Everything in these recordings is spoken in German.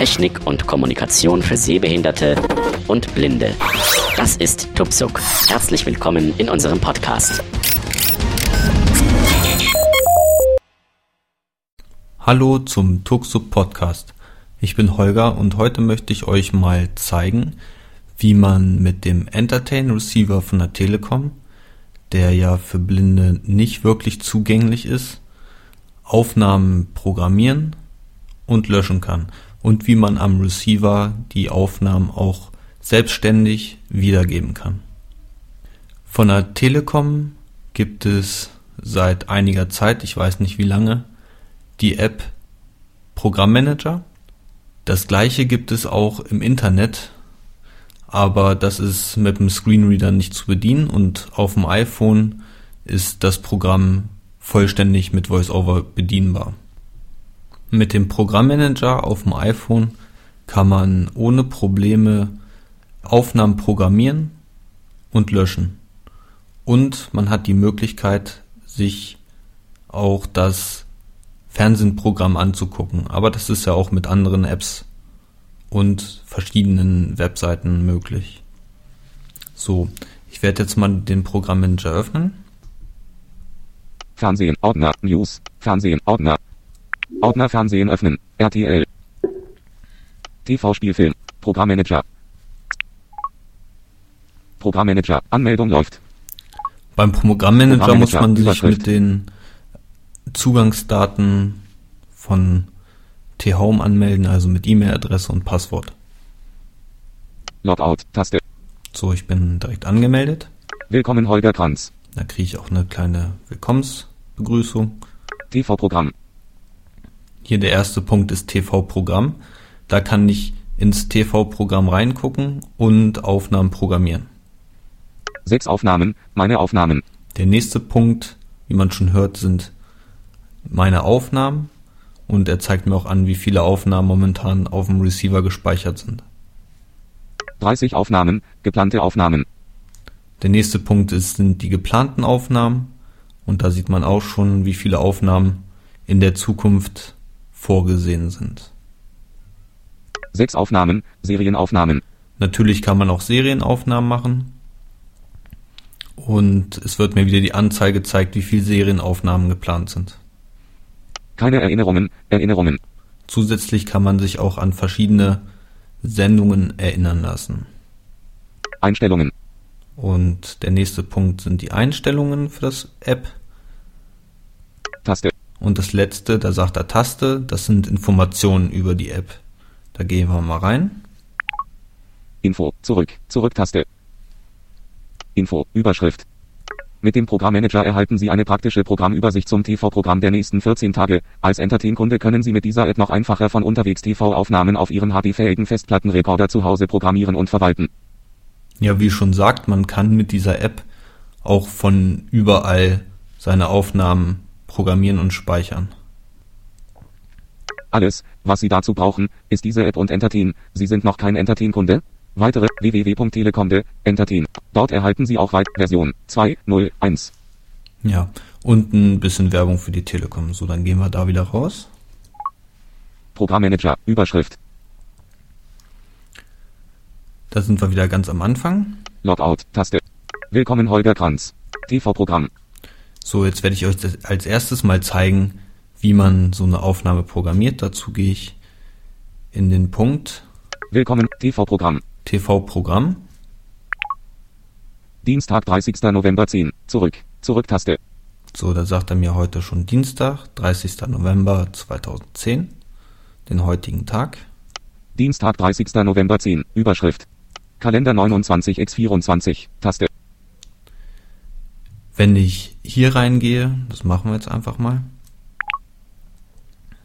Technik und Kommunikation für Sehbehinderte und Blinde. Das ist Tupsuk. Herzlich willkommen in unserem Podcast. Hallo zum Tuxup Podcast. Ich bin Holger und heute möchte ich euch mal zeigen, wie man mit dem Entertain Receiver von der Telekom, der ja für Blinde nicht wirklich zugänglich ist, Aufnahmen programmieren und löschen kann und wie man am Receiver die Aufnahmen auch selbstständig wiedergeben kann. Von der Telekom gibt es seit einiger Zeit, ich weiß nicht wie lange, die App Programmmanager. Das gleiche gibt es auch im Internet, aber das ist mit dem Screenreader nicht zu bedienen und auf dem iPhone ist das Programm vollständig mit VoiceOver bedienbar. Mit dem Programmmanager auf dem iPhone kann man ohne Probleme Aufnahmen programmieren und löschen. Und man hat die Möglichkeit, sich auch das Fernsehprogramm anzugucken. Aber das ist ja auch mit anderen Apps und verschiedenen Webseiten möglich. So, ich werde jetzt mal den Programmmanager öffnen. Fernsehen, Ordner, News, Fernsehen, Ordner, Ordner Fernsehen öffnen. RTL. TV-Spielfilm. Programmmanager. Programmmanager. Anmeldung läuft. Beim Programmmanager muss man sich mit den Zugangsdaten von T-Home anmelden, also mit E-Mail-Adresse und Passwort. Logout, Taste. So, ich bin direkt angemeldet. Willkommen Holger Kranz. Da kriege ich auch eine kleine Willkommensbegrüßung. TV-Programm. Hier der erste Punkt ist TV-Programm. Da kann ich ins TV-Programm reingucken und Aufnahmen programmieren. Sechs Aufnahmen, meine Aufnahmen. Der nächste Punkt, wie man schon hört, sind meine Aufnahmen und er zeigt mir auch an, wie viele Aufnahmen momentan auf dem Receiver gespeichert sind. 30 Aufnahmen, geplante Aufnahmen. Der nächste Punkt ist, sind die geplanten Aufnahmen und da sieht man auch schon, wie viele Aufnahmen in der Zukunft vorgesehen sind. Sechs Aufnahmen, Serienaufnahmen. Natürlich kann man auch Serienaufnahmen machen. Und es wird mir wieder die Anzeige gezeigt, wie viele Serienaufnahmen geplant sind. Keine Erinnerungen, Erinnerungen. Zusätzlich kann man sich auch an verschiedene Sendungen erinnern lassen. Einstellungen. Und der nächste Punkt sind die Einstellungen für das App. Taste. Und das letzte, da sagt er Taste, das sind Informationen über die App. Da gehen wir mal rein. Info, zurück, Zurück-Taste. Info, Überschrift. Mit dem Programmmanager erhalten Sie eine praktische Programmübersicht zum TV-Programm der nächsten 14 Tage. Als Entertain-Kunde können Sie mit dieser App noch einfacher von unterwegs TV-Aufnahmen auf Ihren HD-fähigen Festplattenrekorder zu Hause programmieren und verwalten. Ja, wie schon sagt, man kann mit dieser App auch von überall seine Aufnahmen programmieren und speichern. Alles, was Sie dazu brauchen, ist diese App und Entertain. Sie sind noch kein Entertain-Kunde? Weitere www.telekom.de Entertain. Dort erhalten Sie auch weit Version 2.0.1. Ja, und ein bisschen Werbung für die Telekom. So, dann gehen wir da wieder raus. Programmmanager, Überschrift. Da sind wir wieder ganz am Anfang. Logout, Taste. Willkommen Holger Kranz. TV-Programm. So, jetzt werde ich euch als erstes mal zeigen, wie man so eine Aufnahme programmiert. Dazu gehe ich in den Punkt Willkommen, TV-Programm. TV-Programm. Dienstag, 30. November 10. Zurück. Zurück-Taste. So, da sagt er mir heute schon Dienstag, 30. November 2010, den heutigen Tag. Dienstag, 30. November 10. Überschrift. Kalender 29 x 24. Taste. Wenn ich hier reingehe, das machen wir jetzt einfach mal.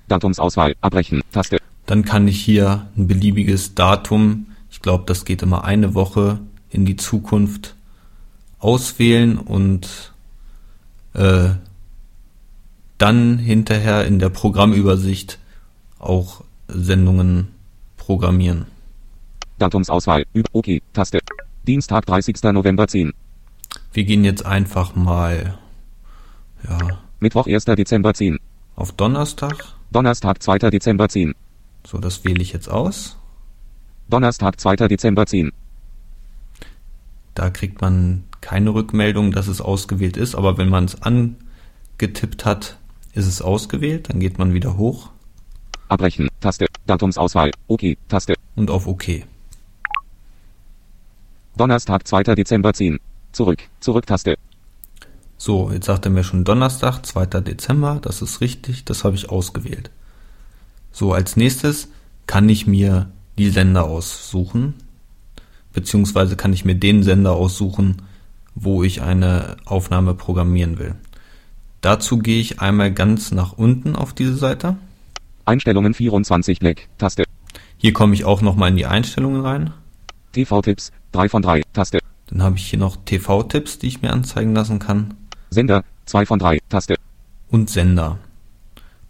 Datumsauswahl, abbrechen, Taste. Dann kann ich hier ein beliebiges Datum, ich glaube, das geht immer eine Woche in die Zukunft, auswählen und äh, dann hinterher in der Programmübersicht auch Sendungen programmieren. Datumsauswahl, OK, Taste. Dienstag, 30. November 10. Wir gehen jetzt einfach mal ja, Mittwoch, 1. Dezember 10. auf Donnerstag. Donnerstag, 2. Dezember 10. So, das wähle ich jetzt aus. Donnerstag, 2. Dezember 10. Da kriegt man keine Rückmeldung, dass es ausgewählt ist, aber wenn man es angetippt hat, ist es ausgewählt, dann geht man wieder hoch Abbrechen, Taste, Datumsauswahl, OK, Taste. und auf OK. Donnerstag, 2. Dezember 10. Zurück, Zurück-Taste. So, jetzt sagt er mir schon Donnerstag, 2. Dezember, das ist richtig, das habe ich ausgewählt. So, als nächstes kann ich mir die Sender aussuchen, beziehungsweise kann ich mir den Sender aussuchen, wo ich eine Aufnahme programmieren will. Dazu gehe ich einmal ganz nach unten auf diese Seite. Einstellungen 24 Black, Taste. Hier komme ich auch nochmal in die Einstellungen rein. TV-Tipps, 3 von 3, Taste. Dann habe ich hier noch TV-Tipps, die ich mir anzeigen lassen kann. Sender, 2 von 3, Taste. Und Sender.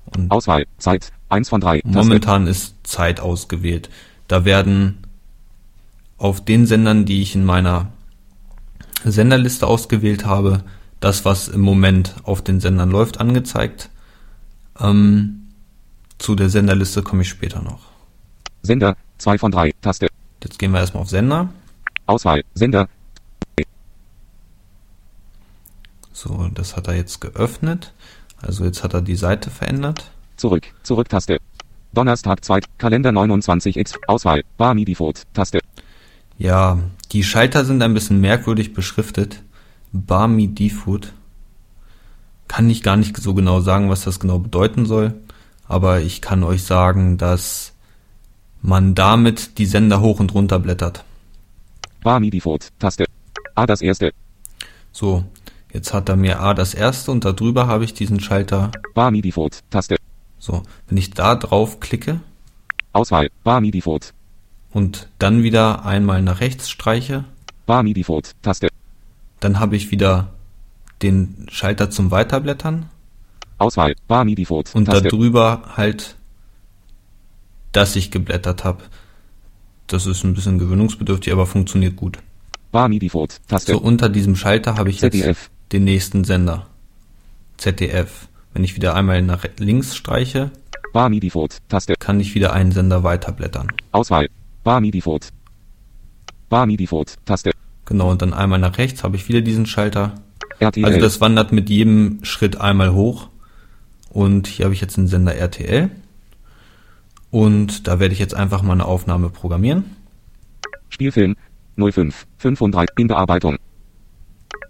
Und Auswahl, Zeit, 1 von 3, Taste. momentan ist Zeit ausgewählt. Da werden auf den Sendern, die ich in meiner Senderliste ausgewählt habe, das, was im Moment auf den Sendern läuft, angezeigt. Ähm, zu der Senderliste komme ich später noch. Sender, 2 von 3, Taste. Jetzt gehen wir erstmal auf Sender. Auswahl, Sender, So, das hat er jetzt geöffnet. Also jetzt hat er die Seite verändert. zurück, Zurück-Taste. Donnerstag, 2. Kalender 29x, Auswahl, Bar Default, Taste. Ja, die Schalter sind ein bisschen merkwürdig beschriftet. Barmi Defood. Kann ich gar nicht so genau sagen, was das genau bedeuten soll. Aber ich kann euch sagen, dass man damit die Sender hoch und runter blättert. Bar Default, Taste. A das erste, So, jetzt hat er mir A das erste und darüber habe ich diesen Schalter. Bar Default, Taste. So, wenn ich da drauf klicke Auswahl, Bar Default, und dann wieder einmal nach rechts streiche, Bar Default, Taste. dann habe ich wieder den Schalter zum Weiterblättern Auswahl, Bar Default, und darüber halt, dass ich geblättert habe. Das ist ein bisschen gewöhnungsbedürftig, aber funktioniert gut. Bar Default, Taste. So unter diesem Schalter habe ich jetzt ZDF. Den nächsten Sender. ZDF. Wenn ich wieder einmal nach links streiche, Bar Default, Taste. kann ich wieder einen Sender weiterblättern. Auswahl, Bar Default. Bar Default, Taste. Genau, und dann einmal nach rechts habe ich wieder diesen Schalter. RTL. Also das wandert mit jedem Schritt einmal hoch. Und hier habe ich jetzt einen Sender RTL. Und da werde ich jetzt einfach mal eine Aufnahme programmieren. Spielfilm 05 35 in Bearbeitung.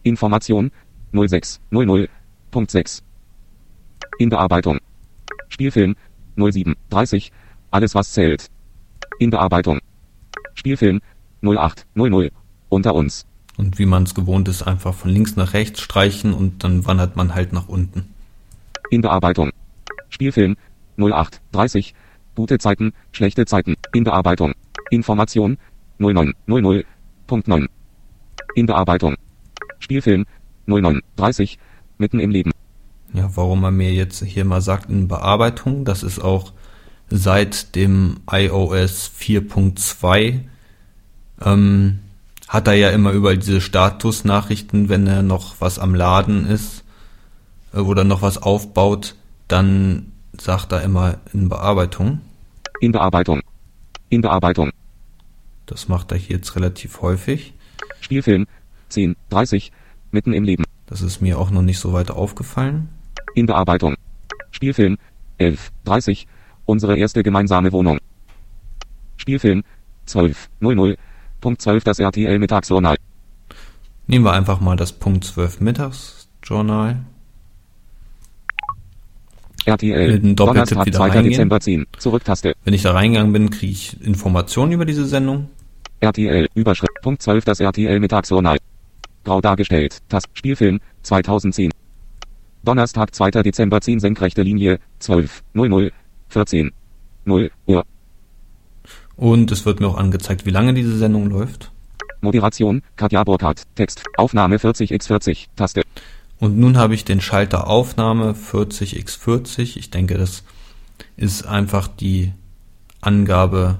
Information 06 00.6 in Bearbeitung. Spielfilm 07 30 alles was zählt. In Bearbeitung. Spielfilm 08 00 unter uns. Und wie man es gewohnt ist, einfach von links nach rechts streichen und dann wandert man halt nach unten. In Bearbeitung. Spielfilm 08 30 gute Zeiten, schlechte Zeiten. In Bearbeitung. Information 09 00.9 in Bearbeitung. Spielfilm 09 30 mitten im Leben. Ja, warum er mir jetzt hier mal sagt in Bearbeitung, das ist auch seit dem iOS 4.2 ähm, hat er ja immer überall diese Statusnachrichten, wenn er noch was am Laden ist äh, oder noch was aufbaut, dann sagt er immer in Bearbeitung. In Bearbeitung. In Bearbeitung. Das macht er hier jetzt relativ häufig. Spielfilm 10 30 mitten im Leben. Das ist mir auch noch nicht so weiter aufgefallen. In Bearbeitung. Spielfilm 11 30 unsere erste gemeinsame Wohnung. Spielfilm 12 00 Punkt 12 das RTL Mittagsjournal. Nehmen wir einfach mal das Punkt 12 Mittagsjournal. RTL. Mit einem Doppeltipp wieder 2. reingehen. Dezember 10. Zurücktaste. Wenn ich da reingegangen bin, kriege ich Informationen über diese Sendung. RTL. Überschrift. Punkt 12 das RTL Mittagsjournal. Grau dargestellt. Tast. Spielfilm 2010. Donnerstag, 2. Dezember 10. Senkrechte Linie 12 00 14 0 Uhr. Und es wird mir auch angezeigt, wie lange diese Sendung läuft. Moderation Katja Burkhardt. Text. Aufnahme 40x40. Taste. Und nun habe ich den Schalter Aufnahme 40x40. Ich denke, das ist einfach die Angabe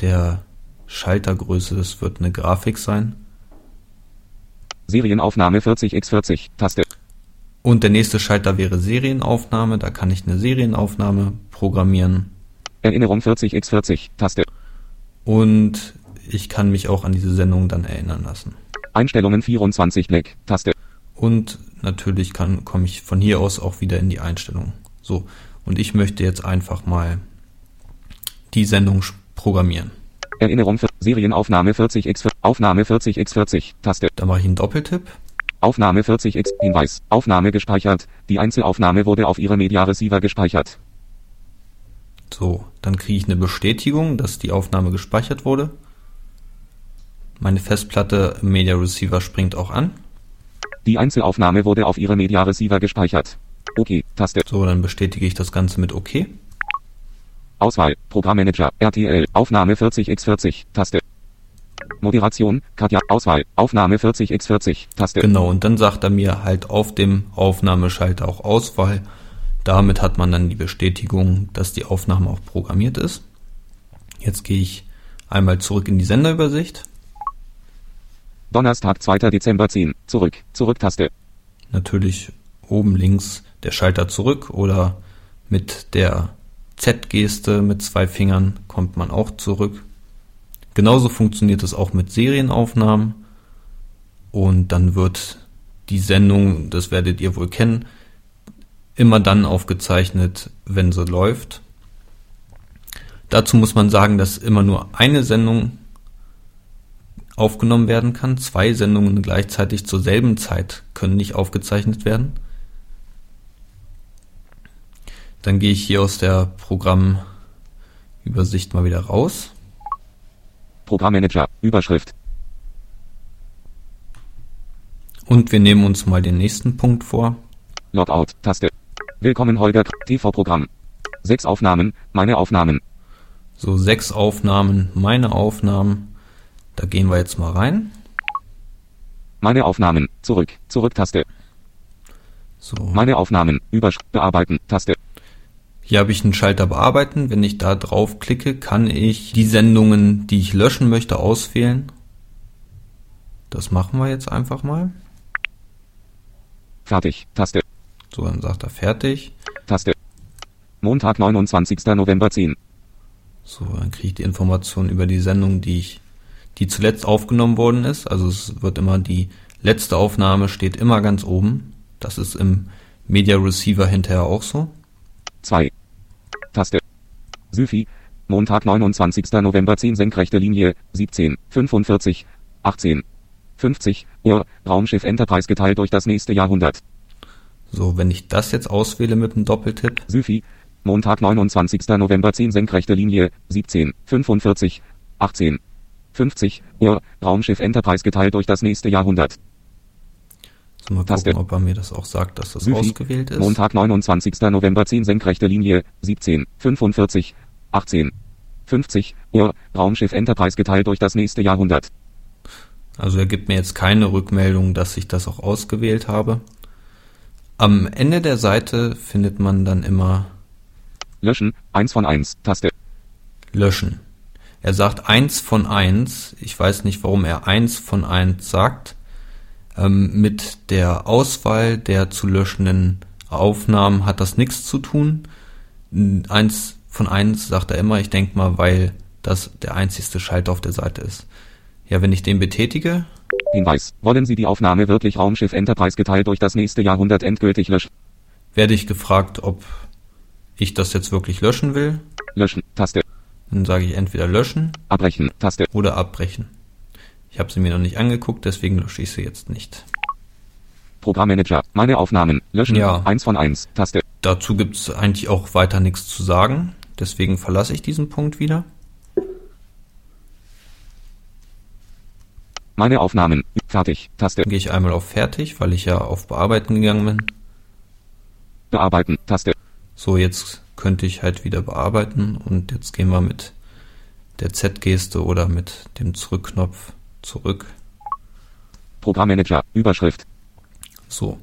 der Schaltergröße. Das wird eine Grafik sein. Serienaufnahme 40x40. Taste. Und der nächste Schalter wäre Serienaufnahme. Da kann ich eine Serienaufnahme programmieren. Erinnerung 40x40, Taste. Und ich kann mich auch an diese Sendung dann erinnern lassen. Einstellungen 24 Black, Taste. Und natürlich kann, komme ich von hier aus auch wieder in die Einstellung. So. Und ich möchte jetzt einfach mal die Sendung programmieren. Erinnerung für Serienaufnahme 40x, Aufnahme 40x40, Taste. Da mache ich einen Doppeltipp. Aufnahme 40x, Hinweis, Aufnahme gespeichert. Die Einzelaufnahme wurde auf Ihre Media Receiver gespeichert. So, dann kriege ich eine Bestätigung, dass die Aufnahme gespeichert wurde. Meine Festplatte Media Receiver springt auch an. Die Einzelaufnahme wurde auf Ihre Media Receiver gespeichert. OK, Taste. So, dann bestätige ich das Ganze mit OK. Auswahl, Programmmanager, RTL, Aufnahme 40x40, Taste. Moderation, Katja, Auswahl, Aufnahme 40x40, Taste. Genau, und dann sagt er mir halt auf dem Aufnahmeschalter auch Auswahl. Damit hat man dann die Bestätigung, dass die Aufnahme auch programmiert ist. Jetzt gehe ich einmal zurück in die Senderübersicht. Donnerstag, 2. Dezember 10, zurück, Zurück-Taste. Natürlich oben links der Schalter zurück oder mit der Z-Geste mit zwei Fingern kommt man auch zurück. Genauso funktioniert es auch mit Serienaufnahmen und dann wird die Sendung, das werdet ihr wohl kennen, immer dann aufgezeichnet, wenn sie läuft. Dazu muss man sagen, dass immer nur eine Sendung aufgenommen werden kann. Zwei Sendungen gleichzeitig zur selben Zeit können nicht aufgezeichnet werden. Dann gehe ich hier aus der Programmübersicht mal wieder raus. Programmmanager, Überschrift. Und wir nehmen uns mal den nächsten Punkt vor. Logout, Taste. Willkommen Holger, TV-Programm. Sechs Aufnahmen, meine Aufnahmen. So, sechs Aufnahmen, meine Aufnahmen. Da gehen wir jetzt mal rein. Meine Aufnahmen, zurück, Zurück-Taste. So, Meine Aufnahmen, Überschrift, bearbeiten, Taste. Hier habe ich einen Schalter bearbeiten. Wenn ich da drauf klicke, kann ich die Sendungen, die ich löschen möchte, auswählen. Das machen wir jetzt einfach mal. Fertig, Taste, So, dann sagt er fertig. Taste. Montag, 29. November 10. So, dann kriege ich die Information über die Sendung, die ich, die zuletzt aufgenommen worden ist. Also es wird immer die letzte Aufnahme steht immer ganz oben. Das ist im Media Receiver hinterher auch so. 2. Taste. Syfy. Montag, 29. November 10 senkrechte Linie, 17, 45, 18, 50 Uhr, Raumschiff Enterprise geteilt durch das nächste Jahrhundert. So, wenn ich das jetzt auswähle mit einem Doppeltipp, Syfy. Montag, 29. November 10 senkrechte Linie, 17, 45, 18, 50 Uhr, Raumschiff Enterprise geteilt durch das nächste Jahrhundert. Mal Taste. gucken, ob er mir das auch sagt, dass das Syfy. ausgewählt ist. Montag, 29. November 10 senkrechte Linie, 17, 45, 18, 50 Uhr, Raumschiff Enterprise geteilt durch das nächste Jahrhundert. Also er gibt mir jetzt keine Rückmeldung, dass ich das auch ausgewählt habe. Am Ende der Seite findet man dann immer Löschen, 1 von 1, Taste. löschen. Er sagt eins von eins. Ich weiß nicht, warum er eins von eins sagt. Ähm, mit der Auswahl der zu löschenden Aufnahmen hat das nichts zu tun. Eins von eins sagt er immer. Ich denke mal, weil das der einzigste Schalter auf der Seite ist. Ja, wenn ich den betätige, Hinweis, wollen Sie die Aufnahme wirklich Raumschiff Enterprise geteilt durch das nächste Jahrhundert endgültig löschen? werde ich gefragt, ob ich das jetzt wirklich löschen will. Löschen, Taste. Dann sage ich entweder löschen Abbrechen, Taste. oder abbrechen. Ich habe sie mir noch nicht angeguckt, deswegen lösche ich sie jetzt nicht. Programmmanager, meine Aufnahmen, löschen, Ja. 1 von 1, Taste. Dazu gibt es eigentlich auch weiter nichts zu sagen, deswegen verlasse ich diesen Punkt wieder. Meine Aufnahmen, fertig, Taste. Dann gehe ich einmal auf Fertig, weil ich ja auf Bearbeiten gegangen bin. Bearbeiten, Taste. So, jetzt könnte ich halt wieder bearbeiten und jetzt gehen wir mit der Z-Geste oder mit dem Zurückknopf zurück. Programmmanager, Überschrift, So,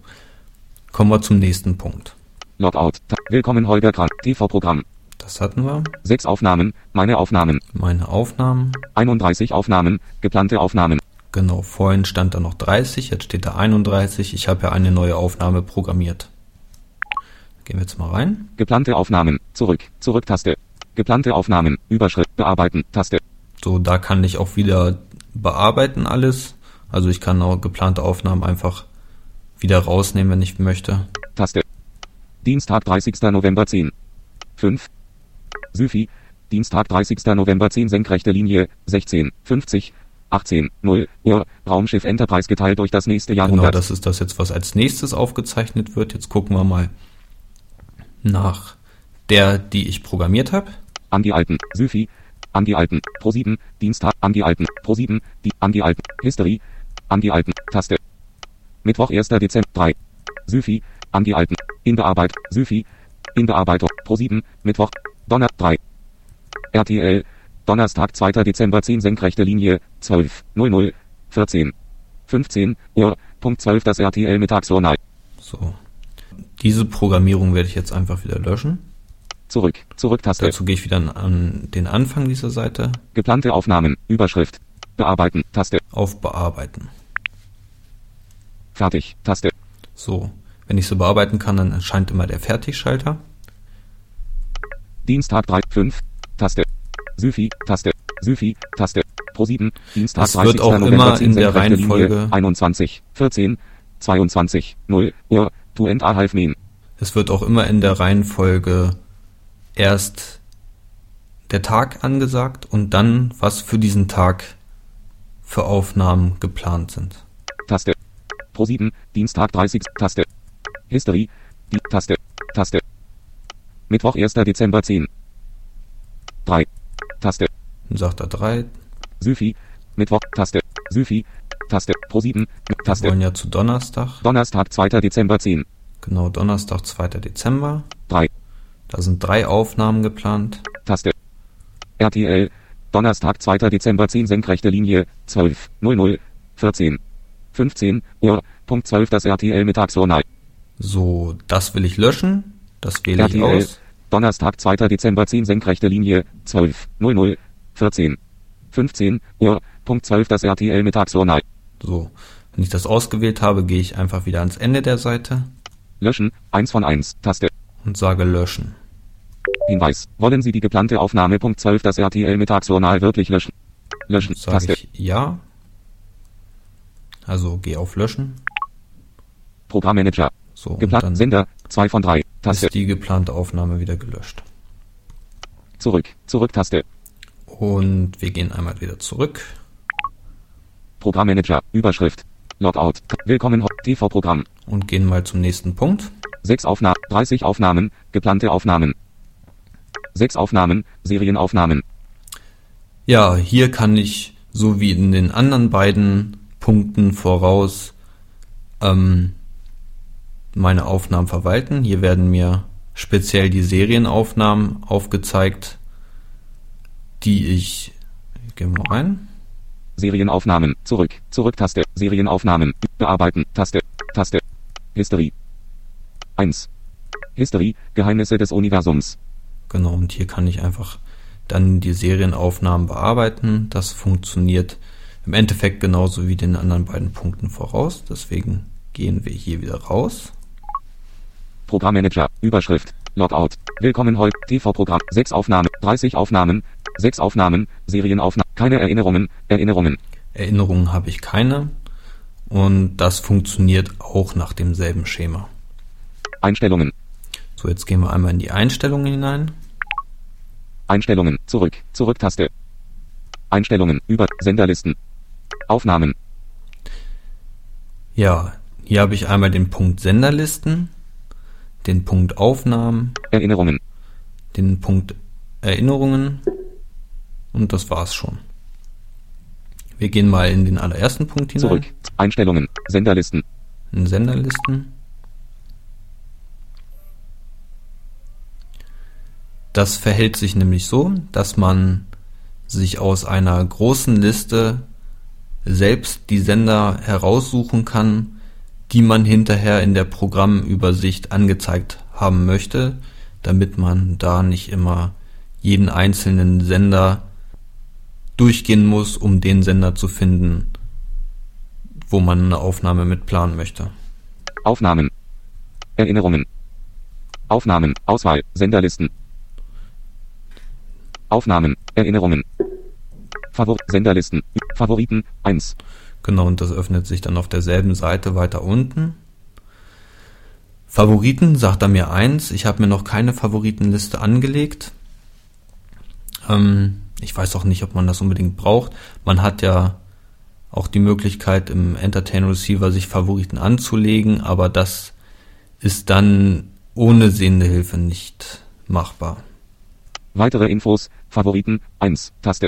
kommen wir zum nächsten Punkt. Logout, Willkommen Holger Kran, TV-Programm. Das hatten wir. Sechs Aufnahmen, meine Aufnahmen, Meine Aufnahmen. 31 Aufnahmen, geplante Aufnahmen. Genau, vorhin stand da noch 30, jetzt steht da 31. Ich habe ja eine neue Aufnahme programmiert. Gehen wir jetzt mal rein. Geplante Aufnahmen, zurück, Zurück-Taste. Geplante Aufnahmen. Überschrift. Bearbeiten. Taste. So, da kann ich auch wieder bearbeiten alles. Also ich kann auch geplante Aufnahmen einfach wieder rausnehmen, wenn ich möchte. Taste. Dienstag 30. November 10. 5. Syfi. Dienstag 30. November 10 senkrechte Linie 16 50 18 0 Uhr Raumschiff Enterprise geteilt durch das nächste Jahrhundert. Genau, das ist das jetzt, was als nächstes aufgezeichnet wird. Jetzt gucken wir mal nach der, die ich programmiert habe. An die alten. Syfi. An die alten. Pro 7. Dienstag. An die alten. Pro 7. Die. An die alten. History. An die alten. Taste. Mittwoch 1. Dezember 3. Syfi. An die alten. In Bearbeit. Syfi. In Bearbeitung. Pro 7. Mittwoch. Donner 3. RTL. Donnerstag 2. Dezember 10 senkrechte Linie 12 00 14 15 Uhr. Punkt 12 das RTL Mittagsjournal. So. Diese Programmierung werde ich jetzt einfach wieder löschen. Zurück. Zurück-Taste. Dazu gehe ich wieder an, den Anfang dieser Seite. Geplante Aufnahmen. Überschrift. Bearbeiten. Taste. Auf Bearbeiten. Fertig. Taste. So. Wenn ich so bearbeiten kann, dann erscheint immer der Fertigschalter. Dienstag 3. 5. Taste. Syfi. Taste. Syfi. Taste. Pro 7. Dienstag Es wird auch immer in der Reihenfolge- 21 14 22 0 Uhr. To end a half mean. Es wird auch immer in der Reihenfolge erst der Tag angesagt und dann, was für diesen Tag für Aufnahmen geplant sind. Taste. Pro 7. Dienstag 30. Taste. History. Die Taste. Taste. Mittwoch 1. Dezember 10. 3. Taste. Dann sagt er drei. Syfi. Mittwoch. Taste. Syfi. Taste. Pro 7. Wir Taste. wollen ja zu Donnerstag. Donnerstag 2. Dezember 10. Genau, Donnerstag, 2. Dezember. 3. Da sind drei Aufnahmen geplant. Taste. RTL. Donnerstag 2. Dezember 10 senkrechte Linie 12 00 14 15 Uhr. Punkt 12 das RTL Mittagsjournal. So, das will ich löschen. Das wähle ich RTL. aus. Donnerstag 2. Dezember 10 senkrechte Linie 12 00 14 15 Uhr. Punkt 12 das RTL Mittagsjournal. So, wenn ich das ausgewählt habe, gehe ich einfach wieder ans Ende der Seite Löschen 1 von 1 Taste. Und sage löschen. Hinweis. Wollen Sie die geplante Aufnahme Punkt 12 das RTL Mittagsjournal wirklich löschen? Löschen Sage Taste. ich ja. Also geh auf löschen. Programmmanager. So, Geplant dann Sender 2 von 3 Taste. ist die geplante Aufnahme wieder gelöscht. Zurück. Zurück Taste. Und wir gehen einmal wieder zurück. Programmmanager. Überschrift. Logout. Willkommen TV-Programm. und gehen mal zum nächsten Punkt. 6 Aufnahmen, 30 Aufnahmen, geplante Aufnahmen. 6 Aufnahmen, Serienaufnahmen. Ja, hier kann ich, so wie in den anderen beiden Punkten voraus, ähm, meine Aufnahmen verwalten. Hier werden mir speziell die Serienaufnahmen aufgezeigt, die ich, ich gehe mal rein, Serienaufnahmen. Zurück. Zurück-Taste. Serienaufnahmen. Bearbeiten. Taste. Taste. History. 1. History. Geheimnisse des Universums. genau, und hier kann ich einfach dann die Serienaufnahmen bearbeiten. Das funktioniert im Endeffekt genauso wie den anderen beiden Punkten voraus. Deswegen gehen wir hier wieder raus. Programmmanager. Überschrift. Logout. Willkommen heute. TV-Programm. 6 Aufnahmen. 30 Aufnahmen. 6 Aufnahmen. Serienaufnahmen. Keine Erinnerungen. Erinnerungen. Erinnerungen habe ich keine. Und das funktioniert auch nach demselben Schema. Einstellungen. So, jetzt gehen wir einmal in die Einstellungen hinein. Einstellungen. Zurück. Zurück-Taste. Einstellungen. Über. Senderlisten. Aufnahmen. Ja, hier habe ich einmal den Punkt Senderlisten, den Punkt Aufnahmen, Erinnerungen. den Punkt Erinnerungen und das war's schon. Wir gehen mal in den allerersten Punkt hinein, Zurück. Einstellungen. Senderlisten. in Senderlisten. Das verhält sich nämlich so, dass man sich aus einer großen Liste selbst die Sender heraussuchen kann, die man hinterher in der Programmübersicht angezeigt haben möchte, damit man da nicht immer jeden einzelnen Sender durchgehen muss, um den Sender zu finden, wo man eine Aufnahme mit planen möchte. Aufnahmen. Erinnerungen. Aufnahmen. Auswahl. Senderlisten. Aufnahmen, Erinnerungen. Favor Senderlisten, Favoriten, 1. Genau, und das öffnet sich dann auf derselben Seite weiter unten. Favoriten sagt er mir eins. Ich habe mir noch keine Favoritenliste angelegt. Ähm, ich weiß auch nicht, ob man das unbedingt braucht. Man hat ja auch die Möglichkeit im Entertain Receiver sich Favoriten anzulegen, aber das ist dann ohne sehende Hilfe nicht machbar. Weitere Infos, Favoriten, 1, Taste.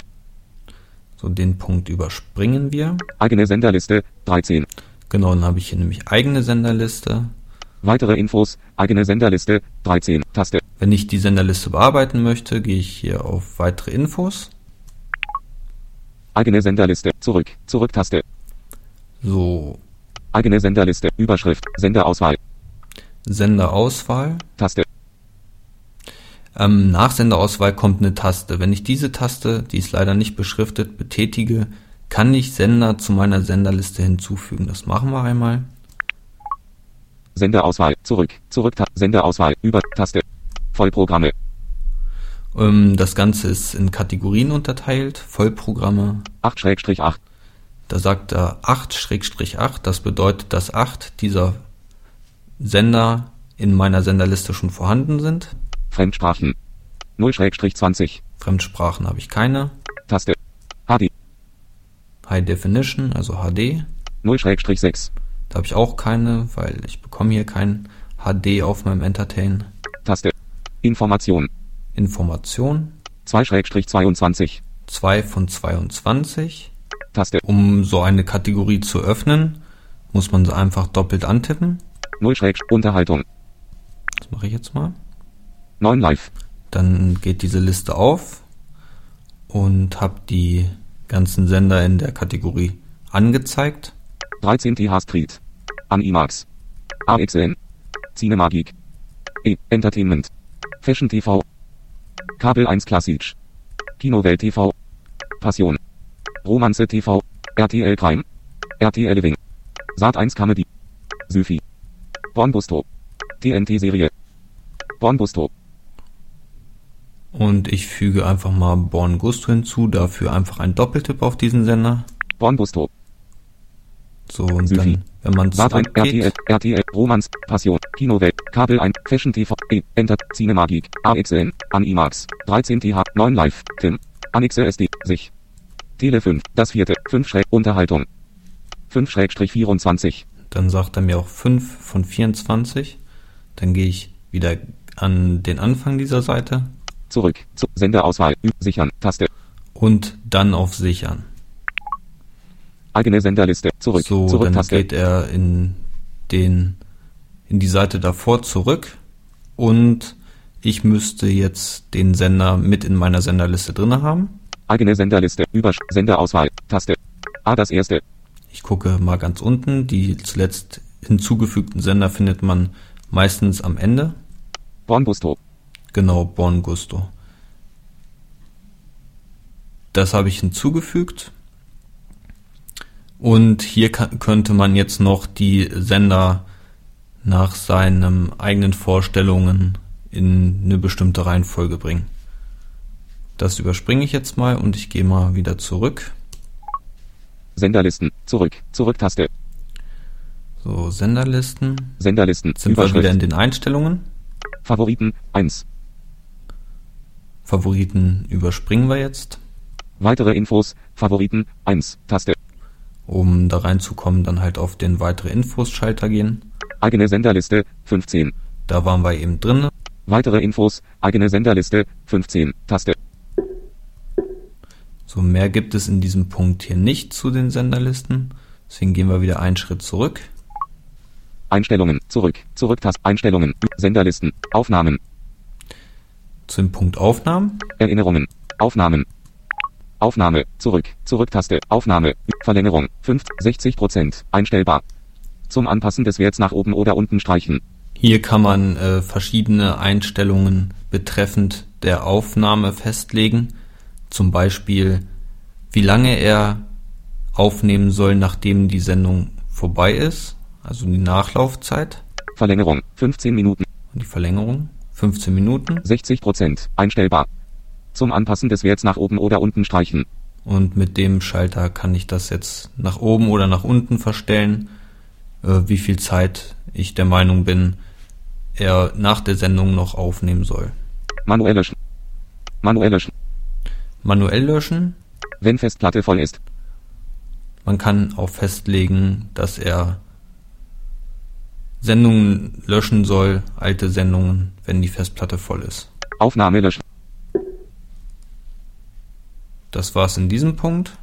So, den Punkt überspringen wir. Eigene Senderliste, 13. Genau, dann habe ich hier nämlich eigene Senderliste. Weitere Infos, eigene Senderliste, 13, Taste. Wenn ich die Senderliste bearbeiten möchte, gehe ich hier auf weitere Infos. Eigene Senderliste, zurück, Zurück-Taste. So, Eigene Senderliste, Überschrift, Senderauswahl, Senderauswahl. Taste. Ähm, nach Senderauswahl kommt eine Taste. Wenn ich diese Taste, die ist leider nicht beschriftet, betätige, kann ich Sender zu meiner Senderliste hinzufügen. Das machen wir einmal. Senderauswahl, zurück, zurück, Senderauswahl, über, Taste. Vollprogramme, Ähm, das Ganze ist in Kategorien unterteilt. Vollprogramme. 8-8, Da sagt er 8-8. Das bedeutet, dass 8 dieser Sender in meiner Senderliste schon vorhanden sind. Fremdsprachen. 0-20, Fremdsprachen habe ich keine. Taste. HD, High Definition, also HD. 0-6, Da habe ich auch keine, weil ich bekomme hier kein HD auf meinem Entertain. Taste. Information, Information 2-22, 2 von 22. Taste. Um so eine Kategorie zu öffnen, muss man sie einfach doppelt antippen. 0 Unterhaltung, Das mache ich jetzt mal. 9 Live, Dann geht diese Liste auf und habe die ganzen Sender in der Kategorie angezeigt. 13 TH Street, Animax, AXN, Cinemagic, E, Entertainment, Fashion TV, Kabel 1 Klassisch, Kinowelt TV, Passion, Romanze TV, RTL Crime, RTL Living, Sat 1 Comedy, Syfy, Bornbusto, TNT Serie, Bornbusto, Und ich füge einfach mal Born Gusto hinzu, dafür einfach ein Doppeltipp auf diesen Sender. Bornbusto, So, und dann, wenn man 1 RTL, zurückgeht, RTL, Romans, Passion, Kinowelt, Kabel 1, Fashion TV, E, Enter, Cinemagic, AXN, Animax, 13 TH, 9 Live, Tim, Anixe SD, sich. Tele 5, das vierte, 5 Schräg, Unterhaltung. 5 Schrägstrich 24, dann sagt er mir auch 5 von 24. Dann gehe ich wieder an den Anfang dieser Seite zurück, zu, Senderauswahl, sichern, Taste, und dann auf Sichern. eigene Senderliste, zurück, so, zurück, dann Taste, geht er in den in die Seite davor zurück. Und ich müsste jetzt den Sender mit in meiner Senderliste drinne haben. eigene Senderliste, Übersch, Senderauswahl, Taste, A, das erste, Ich gucke mal ganz unten, die zuletzt hinzugefügten Sender findet man meistens am Ende. Bornbusto, Genau, Born Gusto. Das habe ich hinzugefügt. Und hier kann, könnte man jetzt noch die Sender nach seinen eigenen Vorstellungen in eine bestimmte Reihenfolge bringen. Das überspringe ich jetzt mal und ich gehe mal wieder zurück. Senderlisten, zurück, zurück, Taste, So, Senderlisten. Senderlisten, Sind wir wieder in den Einstellungen. Favoriten, 1, Favoriten überspringen wir jetzt. weitere Infos, Favoriten, 1, Taste, Um da reinzukommen, dann halt auf den weitere Infos Schalter gehen. eigene Senderliste, 15, Da waren wir eben drin. weitere Infos, eigene Senderliste, 15, Taste, So mehr gibt es in diesem Punkt hier nicht zu den Senderlisten. Deswegen gehen wir wieder einen Schritt zurück. Einstellungen, zurück, zurück, Taste, Einstellungen, Senderlisten, Aufnahmen, Zu dem Punkt Aufnahmen. Erinnerungen, Aufnahmen, Aufnahme, zurück, Zurück-Taste, Aufnahme, Verlängerung, 5, 60 Prozent, einstellbar. Zum Anpassen des Werts nach oben oder unten streichen. Hier kann man äh, verschiedene Einstellungen betreffend der Aufnahme festlegen. Zum Beispiel, wie lange er aufnehmen soll, nachdem die Sendung vorbei ist. Also die Nachlaufzeit Verlängerung, 15 Minuten, und die Verlängerung. 15 Minuten. 60 Prozent, einstellbar. Zum Anpassen des Werts nach oben oder unten streichen. Und mit dem Schalter kann ich das jetzt nach oben oder nach unten verstellen, äh, wie viel Zeit ich der Meinung bin, er nach der Sendung noch aufnehmen soll. Manuell löschen. Manuell löschen. Manuell löschen. Wenn Festplatte voll ist. Man kann auch festlegen, dass er Sendungen löschen soll, alte Sendungen, wenn die Festplatte voll ist. Aufnahme löschen. Das war's in diesem Punkt.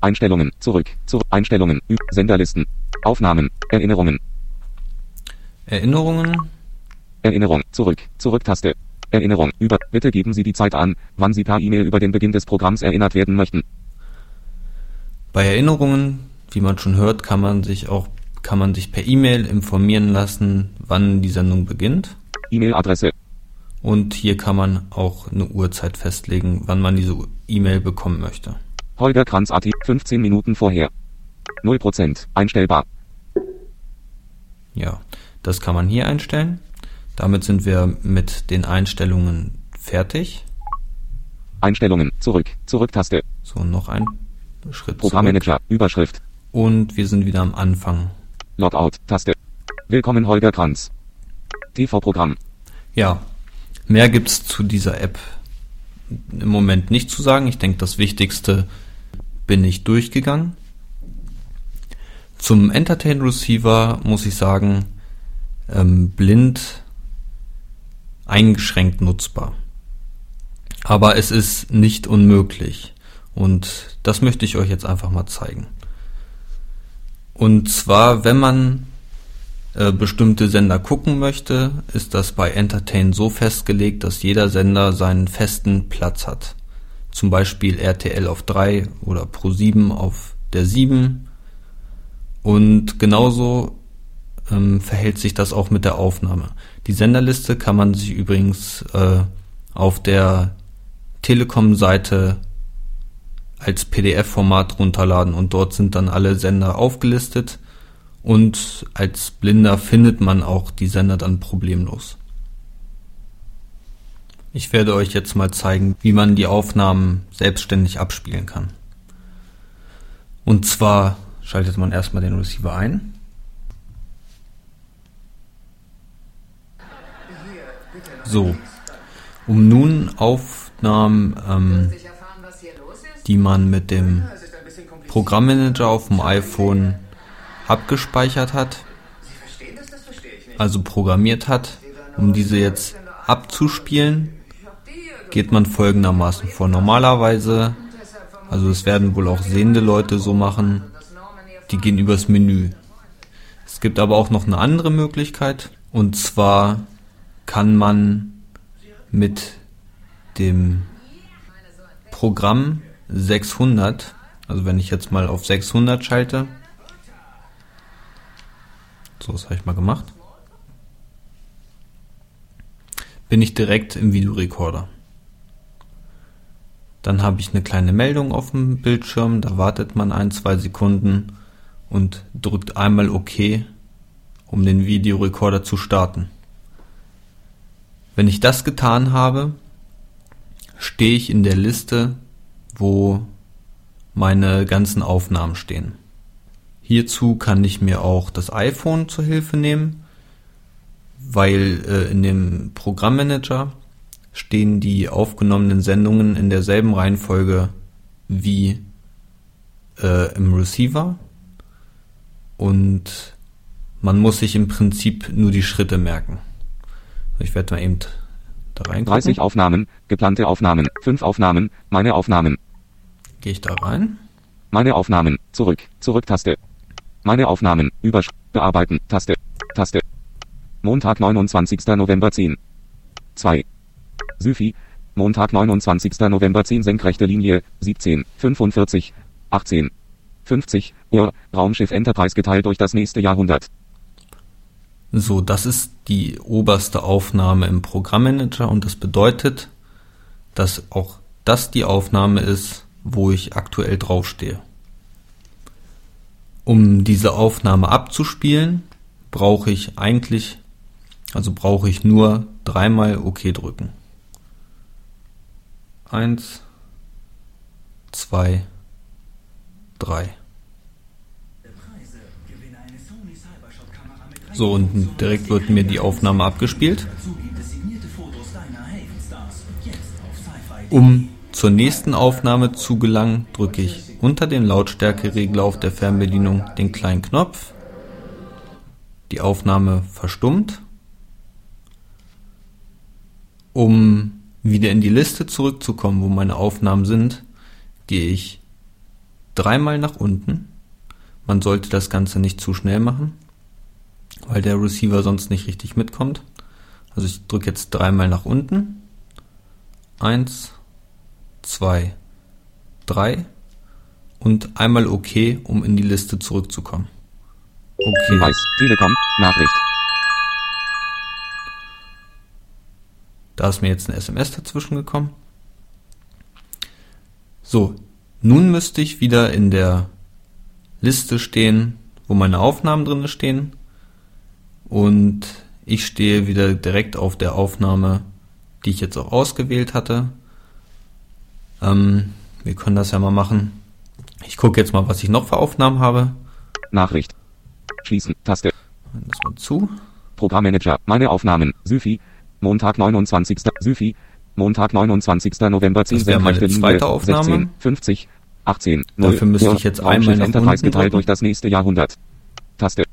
Einstellungen, zurück, zurück, Einstellungen, Senderlisten, Aufnahmen, Erinnerungen. Erinnerungen. Erinnerung, zurück, Zurücktaste. Erinnerung, über, bitte geben Sie die Zeit an, wann Sie per E-Mail über den Beginn des Programms erinnert werden möchten. Bei Erinnerungen, wie man schon hört, kann man sich auch, kann man sich per E-Mail informieren lassen, wann die Sendung beginnt. E-Mail-Adresse. Und hier kann man auch eine Uhrzeit festlegen, wann man diese E-Mail bekommen möchte. Holger Kranz AT, 15 Minuten vorher. 0%, einstellbar. Ja, das kann man hier einstellen. Damit sind wir mit den Einstellungen fertig. Einstellungen, zurück, Zurücktaste. So, noch ein Schritt Programmmanager. Überschrift. Und wir sind wieder am Anfang. Logout, Taste. Willkommen Holger Kranz. TV-Programm. Ja, mehr gibt's zu dieser App im Moment nicht zu sagen. Ich denke, das Wichtigste bin ich durchgegangen. Zum Entertain Receiver muss ich sagen, ähm, blind eingeschränkt nutzbar. Aber es ist nicht unmöglich. Und das möchte ich euch jetzt einfach mal zeigen. Und zwar, wenn man äh, bestimmte Sender gucken möchte, ist das bei Entertain so festgelegt, dass jeder Sender seinen festen Platz hat. Zum Beispiel RTL auf 3 oder Pro7 auf der 7. Und genauso ähm, verhält sich das auch mit der Aufnahme. Die Senderliste kann man sich übrigens äh, auf der Telekom-Seite als PDF-Format runterladen und dort sind dann alle Sender aufgelistet und als Blinder findet man auch die Sender dann problemlos. Ich werde euch jetzt mal zeigen, wie man die Aufnahmen selbstständig abspielen kann. Und zwar schaltet man erstmal den Receiver ein. So, um nun Aufnahmen, ähm, die man mit dem Programmmanager auf dem iPhone abgespeichert hat, also programmiert hat, um diese jetzt abzuspielen, geht man folgendermaßen vor. Normalerweise, also es werden wohl auch sehende Leute so machen, die gehen übers Menü. Es gibt aber auch noch eine andere Möglichkeit und zwar kann man mit dem Programm 600, also wenn ich jetzt mal auf 600 schalte, so das habe ich mal gemacht, bin ich direkt im Videorekorder. Dann habe ich eine kleine Meldung auf dem Bildschirm, da wartet man ein, zwei Sekunden und drückt einmal OK, um den Videorekorder zu starten. Wenn ich das getan habe, stehe ich in der Liste, wo meine ganzen Aufnahmen stehen. Hierzu kann ich mir auch das iPhone zur Hilfe nehmen, weil äh, in dem Programmmanager stehen die aufgenommenen Sendungen in derselben Reihenfolge wie äh, im Receiver und man muss sich im Prinzip nur die Schritte merken. Ich werde mal eben da rein. 30 Aufnahmen, geplante Aufnahmen, 5 Aufnahmen, meine Aufnahmen. Gehe ich da rein? Meine Aufnahmen, zurück, Zurücktaste. Meine Aufnahmen, Übersch, bearbeiten, Taste, Taste. Montag, 29. November 10. 2. Syfi, Montag, 29. November 10 senkrechte Linie, 17, 45, 18, 50 Uhr, Raumschiff Enterprise geteilt durch das nächste Jahrhundert. So, das ist die oberste Aufnahme im Programmmanager und das bedeutet, dass auch das die Aufnahme ist, wo ich aktuell draufstehe. Um diese Aufnahme abzuspielen, brauche ich eigentlich, also brauche ich nur dreimal OK drücken. Eins, zwei, drei. So, und direkt wird mir die Aufnahme abgespielt. Um zur nächsten Aufnahme zu gelangen, drücke ich unter dem Lautstärkeregler auf der Fernbedienung den kleinen Knopf. Die Aufnahme verstummt. Um wieder in die Liste zurückzukommen, wo meine Aufnahmen sind, gehe ich dreimal nach unten. Man sollte das Ganze nicht zu schnell machen, weil der Receiver sonst nicht richtig mitkommt. Also ich drücke jetzt dreimal nach unten. Eins, zwei, drei und einmal OK, um in die Liste zurückzukommen. Okay. Weiß, Telekom, Nachricht. Da ist mir jetzt ein SMS dazwischen gekommen. So, nun müsste ich wieder in der Liste stehen, wo meine Aufnahmen drin stehen. Und ich stehe wieder direkt auf der Aufnahme, die ich jetzt auch ausgewählt hatte. Ähm, wir können das ja mal machen. Ich gucke jetzt mal, was ich noch für Aufnahmen habe. Nachricht. Schließen. Taste. Das mal zu. Programmmanager. Meine Aufnahmen. Syfi. Montag 29. Syfi. Montag 29. November 10 Das wäre meine zweite Aufnahme. 16, 50, 18, 0. Dafür müsste ich jetzt einmal nach Enterprise geteilt drücken. durch das nächste Jahrhundert. Taste.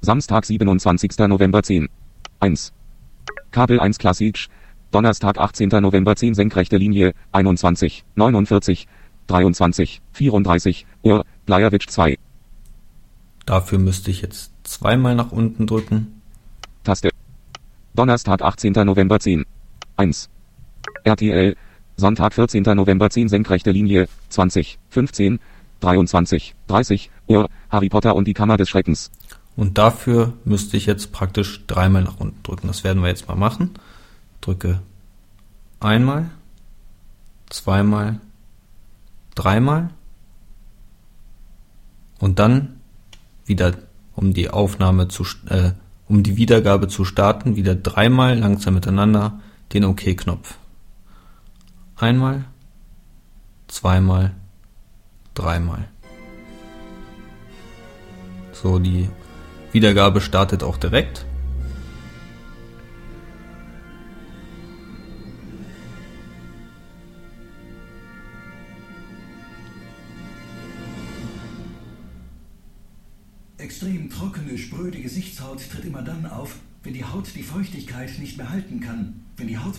Samstag 27. November 10. 1. Kabel 1 Klassisch. Donnerstag 18. November 10 senkrechte Linie, 21, 49, 23, 34, Uhr, Bleiewitsch 2. Dafür müsste ich jetzt zweimal nach unten drücken. Taste. Donnerstag 18. November 10. 1. RTL. Sonntag 14. November 10 senkrechte Linie, 20, 15, 23, 30, Uhr, Harry Potter und die Kammer des Schreckens. Und dafür müsste ich jetzt praktisch dreimal nach unten drücken. Das werden wir jetzt mal machen. Drücke einmal, zweimal, dreimal und dann wieder, um die Aufnahme zu, äh, um die Wiedergabe zu starten, wieder dreimal langsam miteinander den OK-Knopf. Einmal, zweimal, dreimal. So, die Wiedergabe startet auch direkt. Extrem trockene, spröde Gesichtshaut tritt immer dann auf, wenn die Haut die Feuchtigkeit nicht mehr halten kann. Wenn die Haut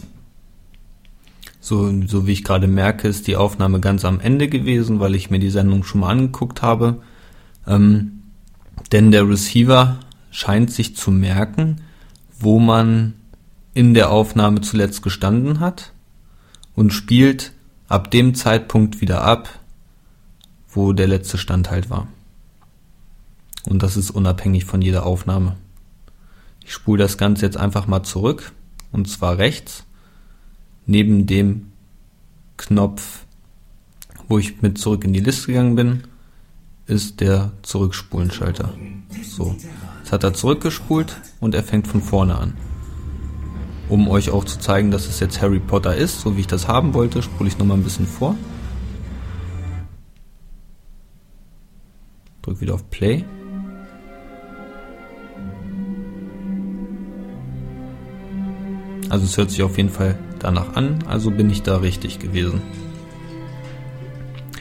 So, so wie ich gerade merke, ist die Aufnahme ganz am Ende gewesen, weil ich mir die Sendung schon mal angeguckt habe. Ähm, denn der Receiver scheint sich zu merken, wo man in der Aufnahme zuletzt gestanden hat und spielt ab dem Zeitpunkt wieder ab, wo der letzte Stand halt war. Und das ist unabhängig von jeder Aufnahme. Ich spule das Ganze jetzt einfach mal zurück, und zwar rechts, neben dem Knopf, wo ich mit zurück in die Liste gegangen bin, ist der Zurückspulenschalter. So, jetzt hat er zurückgespult und er fängt von vorne an. Um euch auch zu zeigen, dass es jetzt Harry Potter ist, so wie ich das haben wollte, spule ich nochmal ein bisschen vor. Drück wieder auf Play. Also es hört sich auf jeden Fall danach an, also bin ich da richtig gewesen.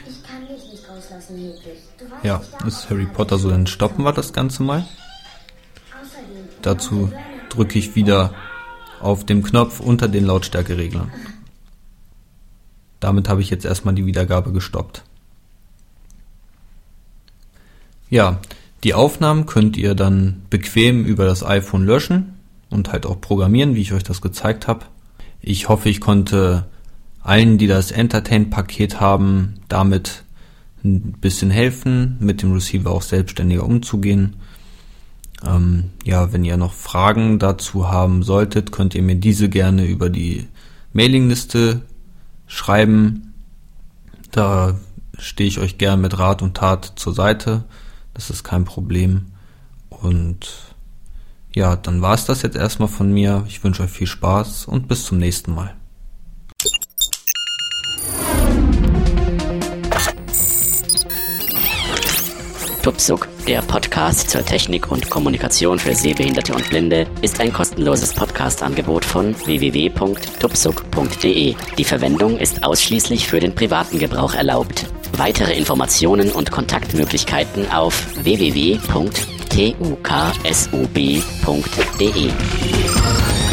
Ich kann Licht nicht rauslassen, Hedwig. Du weißt, Ja, ist Harry Potter so, dann stoppen wir das Ganze mal. Dazu drücke ich wieder auf dem Knopf unter den Lautstärkereglern. Damit habe ich jetzt erstmal die Wiedergabe gestoppt. Ja, die Aufnahmen könnt ihr dann bequem über das iPhone löschen und halt auch programmieren, wie ich euch das gezeigt habe. Ich hoffe, ich konnte allen, die das Entertain-Paket haben, damit ein bisschen helfen, mit dem Receiver auch selbstständiger umzugehen. Ähm, ja, wenn ihr noch Fragen dazu haben solltet, könnt ihr mir diese gerne über die Mailingliste schreiben. Da stehe ich euch gern mit Rat und Tat zur Seite. Das ist kein Problem. Und ja, dann war es das jetzt erstmal von mir. Ich wünsche euch viel Spaß und bis zum nächsten Mal. Tupsuk, der Podcast zur Technik und Kommunikation für Sehbehinderte und Blinde, ist ein kostenloses Podcast-Angebot von www.tupsuk.de. Die Verwendung ist ausschließlich für den privaten Gebrauch erlaubt. Weitere Informationen und Kontaktmöglichkeiten auf www.tupsuk.de www.tuksub.de.